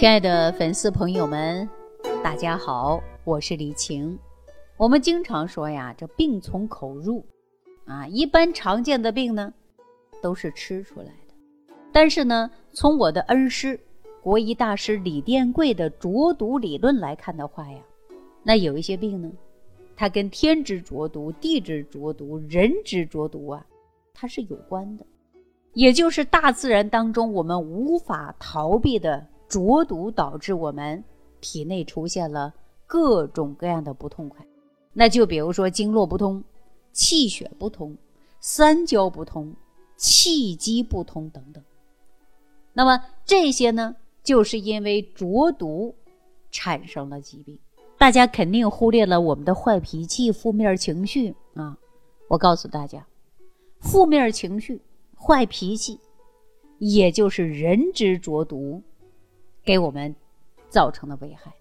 亲爱的粉丝朋友们，大家好，我是李晴。我们经常说呀，这病从口入啊，一般常见的病呢，都是吃出来的。但是呢，从我的恩师国医大师李殿贵的浊毒理论来看的话呀，那有一些病呢，它跟天之浊毒、地之浊毒、人之浊毒啊，它是有关的，也就是大自然当中我们无法逃避的。浊毒导致我们体内出现了各种各样的不痛快，那就比如说经络不通、气血不通、三焦不通、气机不通等等。那么这些呢，就是因为浊毒产生了疾病。大家肯定忽略了我们的坏脾气、负面情绪啊！我告诉大家，负面情绪、坏脾气，也就是人之浊毒。给我们造成的危害，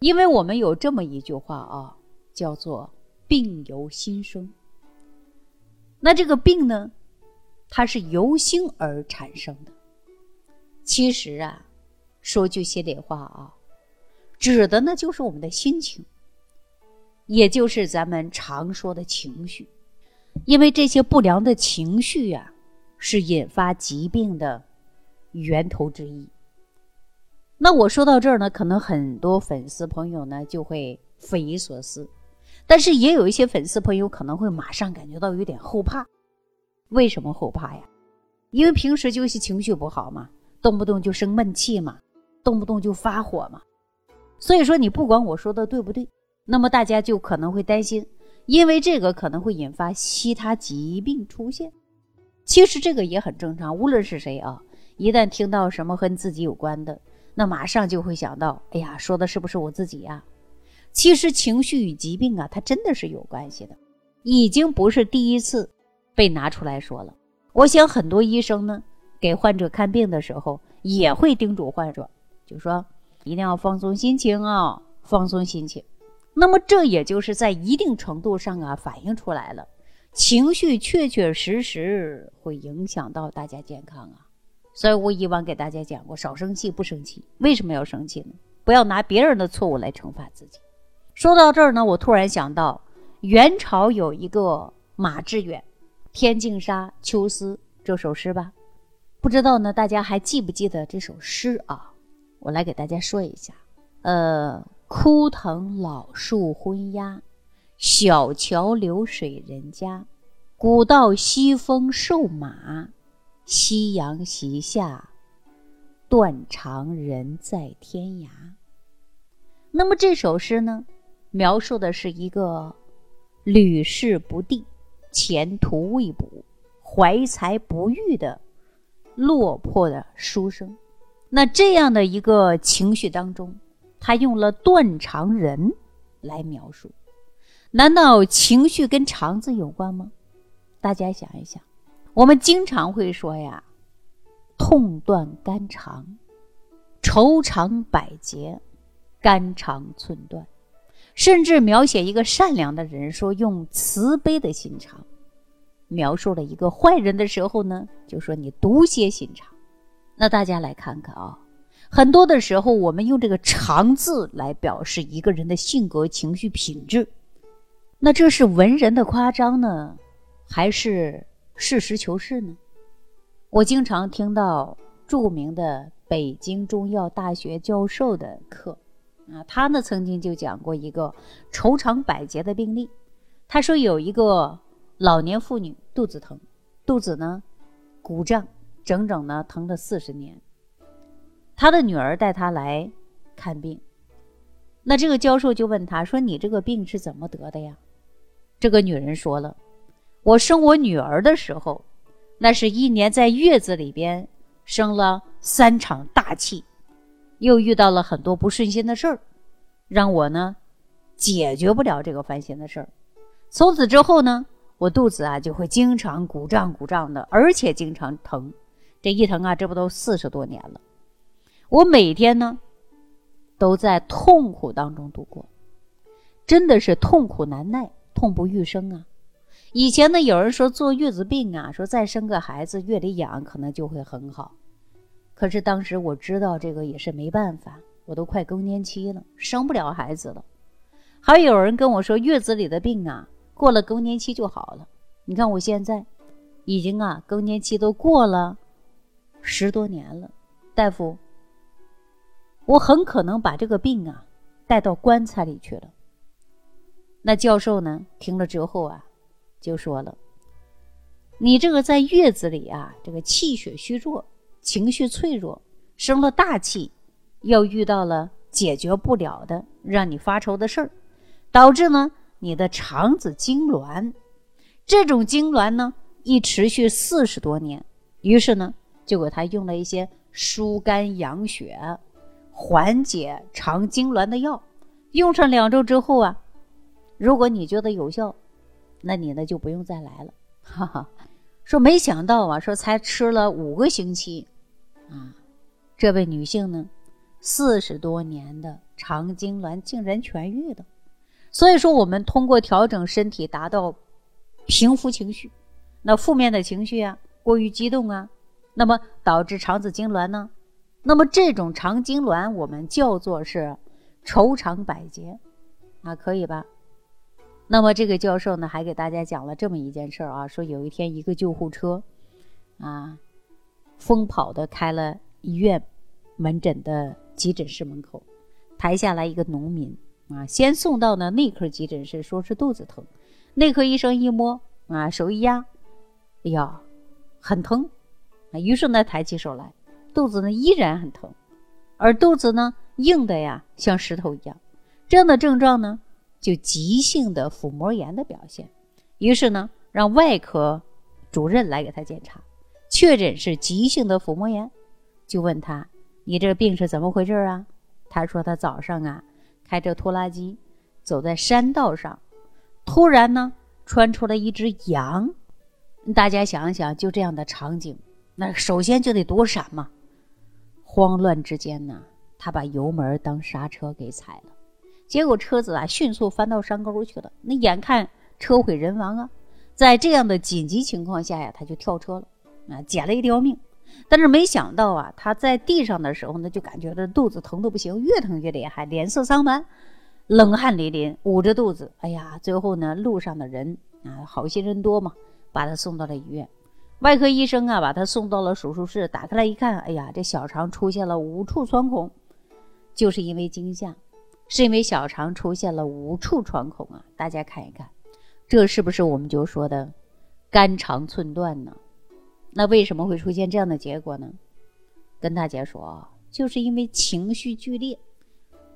因为我们有这么一句话啊，叫做“病由心生”。那这个病呢，它是由心而产生的。其实啊，说句心里话啊，指的呢就是我们的心情，也就是咱们常说的情绪。因为这些不良的情绪呀，是引发疾病的源头之一。那我说到这儿呢，可能很多粉丝朋友呢就会匪夷所思，但是也有一些粉丝朋友可能会马上感觉到有点后怕。为什么后怕呀？因为平时就是情绪不好嘛，动不动就生闷气嘛，动不动就发火嘛。所以说你不管我说的对不对，那么大家就可能会担心，因为这个可能会引发其他疾病出现。其实这个也很正常，无论是谁啊，一旦听到什么和自己有关的。那马上就会想到，哎呀，说的是不是我自己呀？其实情绪与疾病啊，它真的是有关系的，已经不是第一次被拿出来说了。我想很多医生呢，给患者看病的时候，也会叮嘱患者，就说一定要放松心情啊，放松心情。那么这也就是在一定程度上啊，反映出来了，情绪确确实实会影响到大家健康啊。所以我以往给大家讲过，少生气，不生气。为什么要生气呢？不要拿别人的错误来惩罚自己。说到这儿呢，我突然想到，元朝有一个马致远《天净沙·秋思》这首诗吧？不知道呢，大家还记不记得这首诗啊？我来给大家说一下：呃，枯藤老树昏鸦，小桥流水人家，古道西风瘦马。夕阳西下，断肠人在天涯。那么这首诗呢，描述的是一个屡试不第、前途未卜、怀才不遇的落魄的书生。那这样的一个情绪当中，他用了“断肠人”来描述。难道情绪跟肠子有关吗？大家想一想。我们经常会说呀，痛断肝肠，愁肠百结，肝肠寸断，甚至描写一个善良的人，说用慈悲的心肠；描述了一个坏人的时候呢，就说你毒蝎心肠。那大家来看看啊，很多的时候我们用这个“肠”字来表示一个人的性格、情绪品质，那这是文人的夸张呢，还是？实事求是呢，我经常听到著名的北京中药大学教授的课，啊，他呢曾经就讲过一个愁肠百结的病例。他说有一个老年妇女肚子疼，肚子呢鼓胀，整整呢疼了四十年。他的女儿带他来看病，那这个教授就问他说：“你这个病是怎么得的呀？”这个女人说了。我生我女儿的时候，那是一年在月子里边生了三场大气，又遇到了很多不顺心的事儿，让我呢解决不了这个烦心的事儿。从此之后呢，我肚子啊就会经常鼓胀鼓胀的，而且经常疼。这一疼啊，这不都四十多年了。我每天呢都在痛苦当中度过，真的是痛苦难耐，痛不欲生啊。以前呢，有人说坐月子病啊，说再生个孩子，月里养可能就会很好。可是当时我知道这个也是没办法，我都快更年期了，生不了孩子了。还有人跟我说，月子里的病啊，过了更年期就好了。你看我现在已经啊，更年期都过了十多年了，大夫，我很可能把这个病啊带到棺材里去了。那教授呢，听了之后啊，就说了。你这个在月子里啊，这个气血虚弱，情绪脆弱，生了大气，又遇到了解决不了的让你发愁的事儿，导致呢你的肠子痉挛，这种痉挛呢一持续四十多年，于是呢就给他用了一些疏肝养血、缓解肠痉挛的药，用上两周之后啊，如果你觉得有效，那你呢就不用再来了，哈哈。说没想到啊，说才吃了五个星期，啊，这位女性呢，四十多年的肠痉挛竟然痊愈了。所以说，我们通过调整身体，达到平复情绪。那负面的情绪啊，过于激动啊，那么导致肠子痉挛呢。那么这种肠痉挛，我们叫做是愁肠百结，啊，可以吧？那么这个教授呢，还给大家讲了这么一件事儿啊，说有一天一个救护车，啊，疯跑的开了医院门诊的急诊室门口，抬下来一个农民啊，先送到呢内科急诊室，说是肚子疼，内科医生一摸啊，手一压，哎呀，很疼，啊，于是呢抬起手来，肚子呢依然很疼，而肚子呢硬的呀像石头一样，这样的症状呢。就急性的腹膜炎的表现，于是呢，让外科主任来给他检查，确诊是急性的腹膜炎，就问他：“你这病是怎么回事啊？”他说：“他早上啊，开着拖拉机走在山道上，突然呢，窜出了一只羊。大家想想，就这样的场景，那首先就得躲闪嘛。慌乱之间呢，他把油门当刹车给踩了。”结果车子啊迅速翻到山沟去了，那眼看车毁人亡啊！在这样的紧急情况下呀，他就跳车了，啊，捡了一条命。但是没想到啊，他在地上的时候呢，就感觉这肚子疼的不行，越疼越厉害，脸色苍白，冷汗淋漓，捂着肚子。哎呀，最后呢，路上的人啊，好心人多嘛，把他送到了医院。外科医生啊，把他送到了手术室，打开来一看，哎呀，这小肠出现了五处穿孔，就是因为惊吓。是因为小肠出现了无处穿孔啊！大家看一看，这是不是我们就说的肝肠寸断呢？那为什么会出现这样的结果呢？跟大家说啊，就是因为情绪剧烈，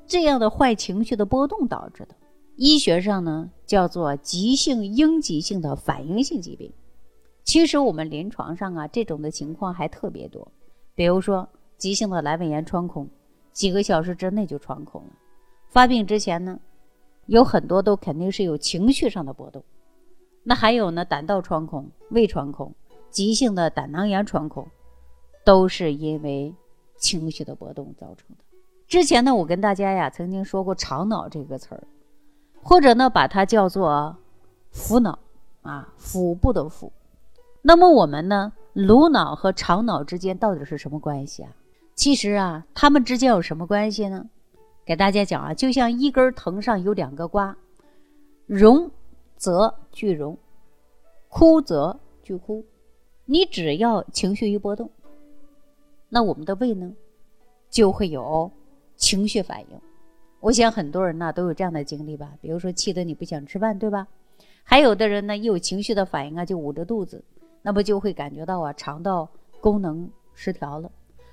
这样的坏情绪的波动导致的。医学上呢叫做急性应急性的反应性疾病。其实我们临床上啊这种的情况还特别多，比如说急性的阑尾炎穿孔，几个小时之内就穿孔了。发病之前呢，有很多都肯定是有情绪上的波动，那还有呢，胆道穿孔、胃穿孔、急性的胆囊炎穿孔，都是因为情绪的波动造成的。之前呢，我跟大家呀曾经说过“肠脑”这个词儿，或者呢把它叫做“腹脑”啊，腹部的腹。那么我们呢，颅脑和肠脑之间到底是什么关系啊？其实啊，它们之间有什么关系呢？给大家讲啊，就像一根藤上有两个瓜，荣则聚荣，枯则聚枯。你只要情绪一波动，那我们的胃呢就会有情绪反应。我想很多人呢都有这样的经历吧，比如说气得你不想吃饭，对吧？还有的人呢一有情绪的反应啊，就捂着肚子，那不就会感觉到啊肠道功能失调了。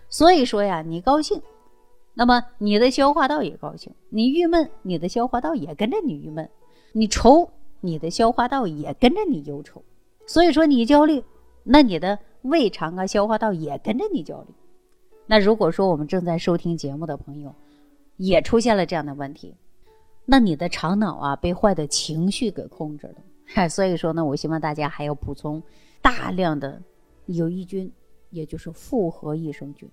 所以说呀，你高兴。那么你的消化道也高兴，你郁闷，你的消化道也跟着你郁闷；你愁，你的消化道也跟着你忧愁。所以说你焦虑，那你的胃肠啊、消化道也跟着你焦虑。那如果说我们正在收听节目的朋友，也出现了这样的问题，那你的肠脑啊被坏的情绪给控制了。嗨所以说呢，我希望大家还要补充大量的有益菌，也就是复合益生菌。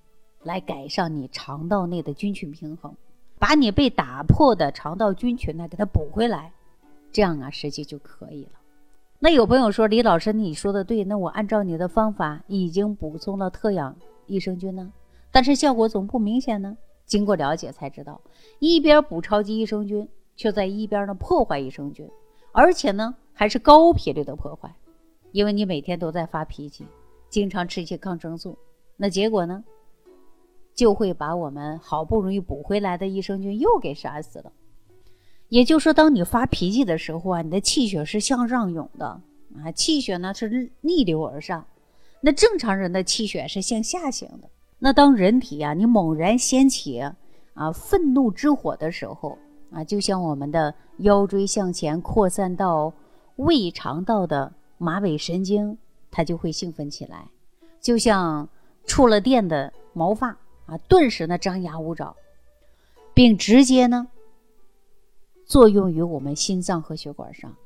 来改善你肠道内的菌群平衡，把你被打破的肠道菌群呢给它补回来，这样啊实际就可以了。那有朋友说李老师你说的对，那我按照你的方法已经补充了特养益生菌呢，但是效果总不明显呢。经过了解才知道，一边补超级益生菌，却在一边呢破坏益生菌，而且呢还是高频率的破坏。因为你每天都在发脾气，经常吃一些抗生素，那结果呢，就会把我们好不容易补回来的益生菌又给杀死了。也就是说，当你发脾气的时候啊，你的气血是向上涌的啊，气血呢是逆流而上。那正常人的气血是向下行的。那当人体啊，你猛然掀起啊愤怒之火的时候啊，就像我们的腰椎向前扩散到胃肠道的马尾神经，它就会兴奋起来，就像触了电的毛发啊，顿时呢张牙舞爪，并直接呢作用于我们心脏和血管上，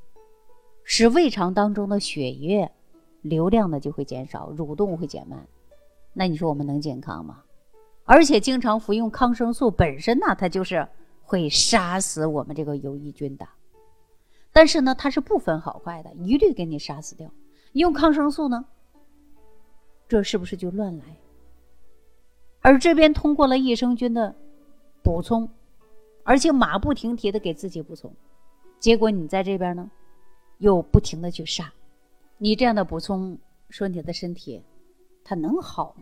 使胃肠当中的血液流量呢就会减少，蠕动会减慢。那你说我们能健康吗？而且经常服用抗生素本身呢，它就是会杀死我们这个有益菌的。但是呢，它是不分好坏的，一律给你杀死掉。用抗生素呢，这是不是就乱来？而这边通过了益生菌的补充，而且马不停蹄的给自己补充，结果你在这边呢，又不停的去杀。你这样的补充，说你的身体。它能好，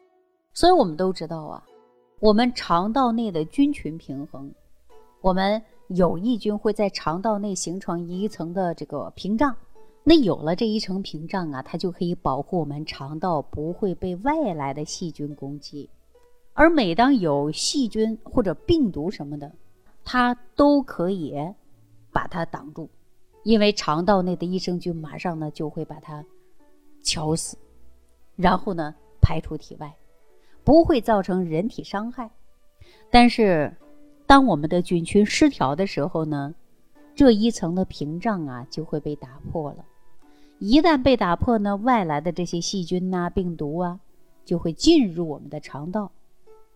所以我们都知道啊，我们肠道内的菌群平衡，我们有益菌会在肠道内形成一层的这个屏障，那有了这一层屏障啊，它就可以保护我们肠道不会被外来的细菌攻击，而每当有细菌或者病毒什么的，它都可以把它挡住，因为肠道内的益生菌马上呢就会把它敲死，然后呢。排出体外，不会造成人体伤害。但是，当我们的菌群失调的时候呢，这一层的屏障啊就会被打破了。一旦被打破呢，外来的这些细菌呐、病毒啊，就会进入我们的肠道，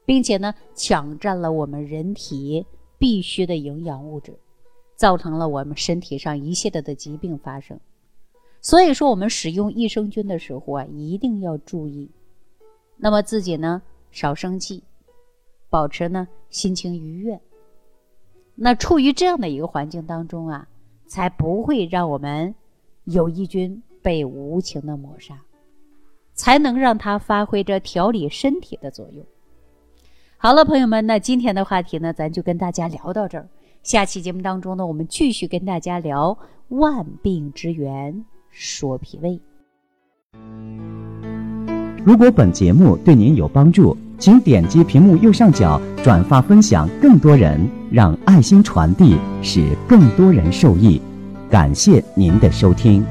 并且呢，抢占了我们人体必需的营养物质，造成了我们身体上一系列的疾病发生。所以说，我们使用益生菌的时候啊，一定要注意。那么自己呢，少生气，保持呢心情愉悦。那处于这样的一个环境当中啊，才不会让我们有益菌被无情的抹杀，才能让它发挥着调理身体的作用。好了，朋友们，那今天的话题呢，咱就跟大家聊到这儿。下期节目当中呢，我们继续跟大家聊万病之源，说脾胃。如果本节目对您有帮助，请点击屏幕右上角转发分享，更多人让爱心传递，使更多人受益。感谢您的收听。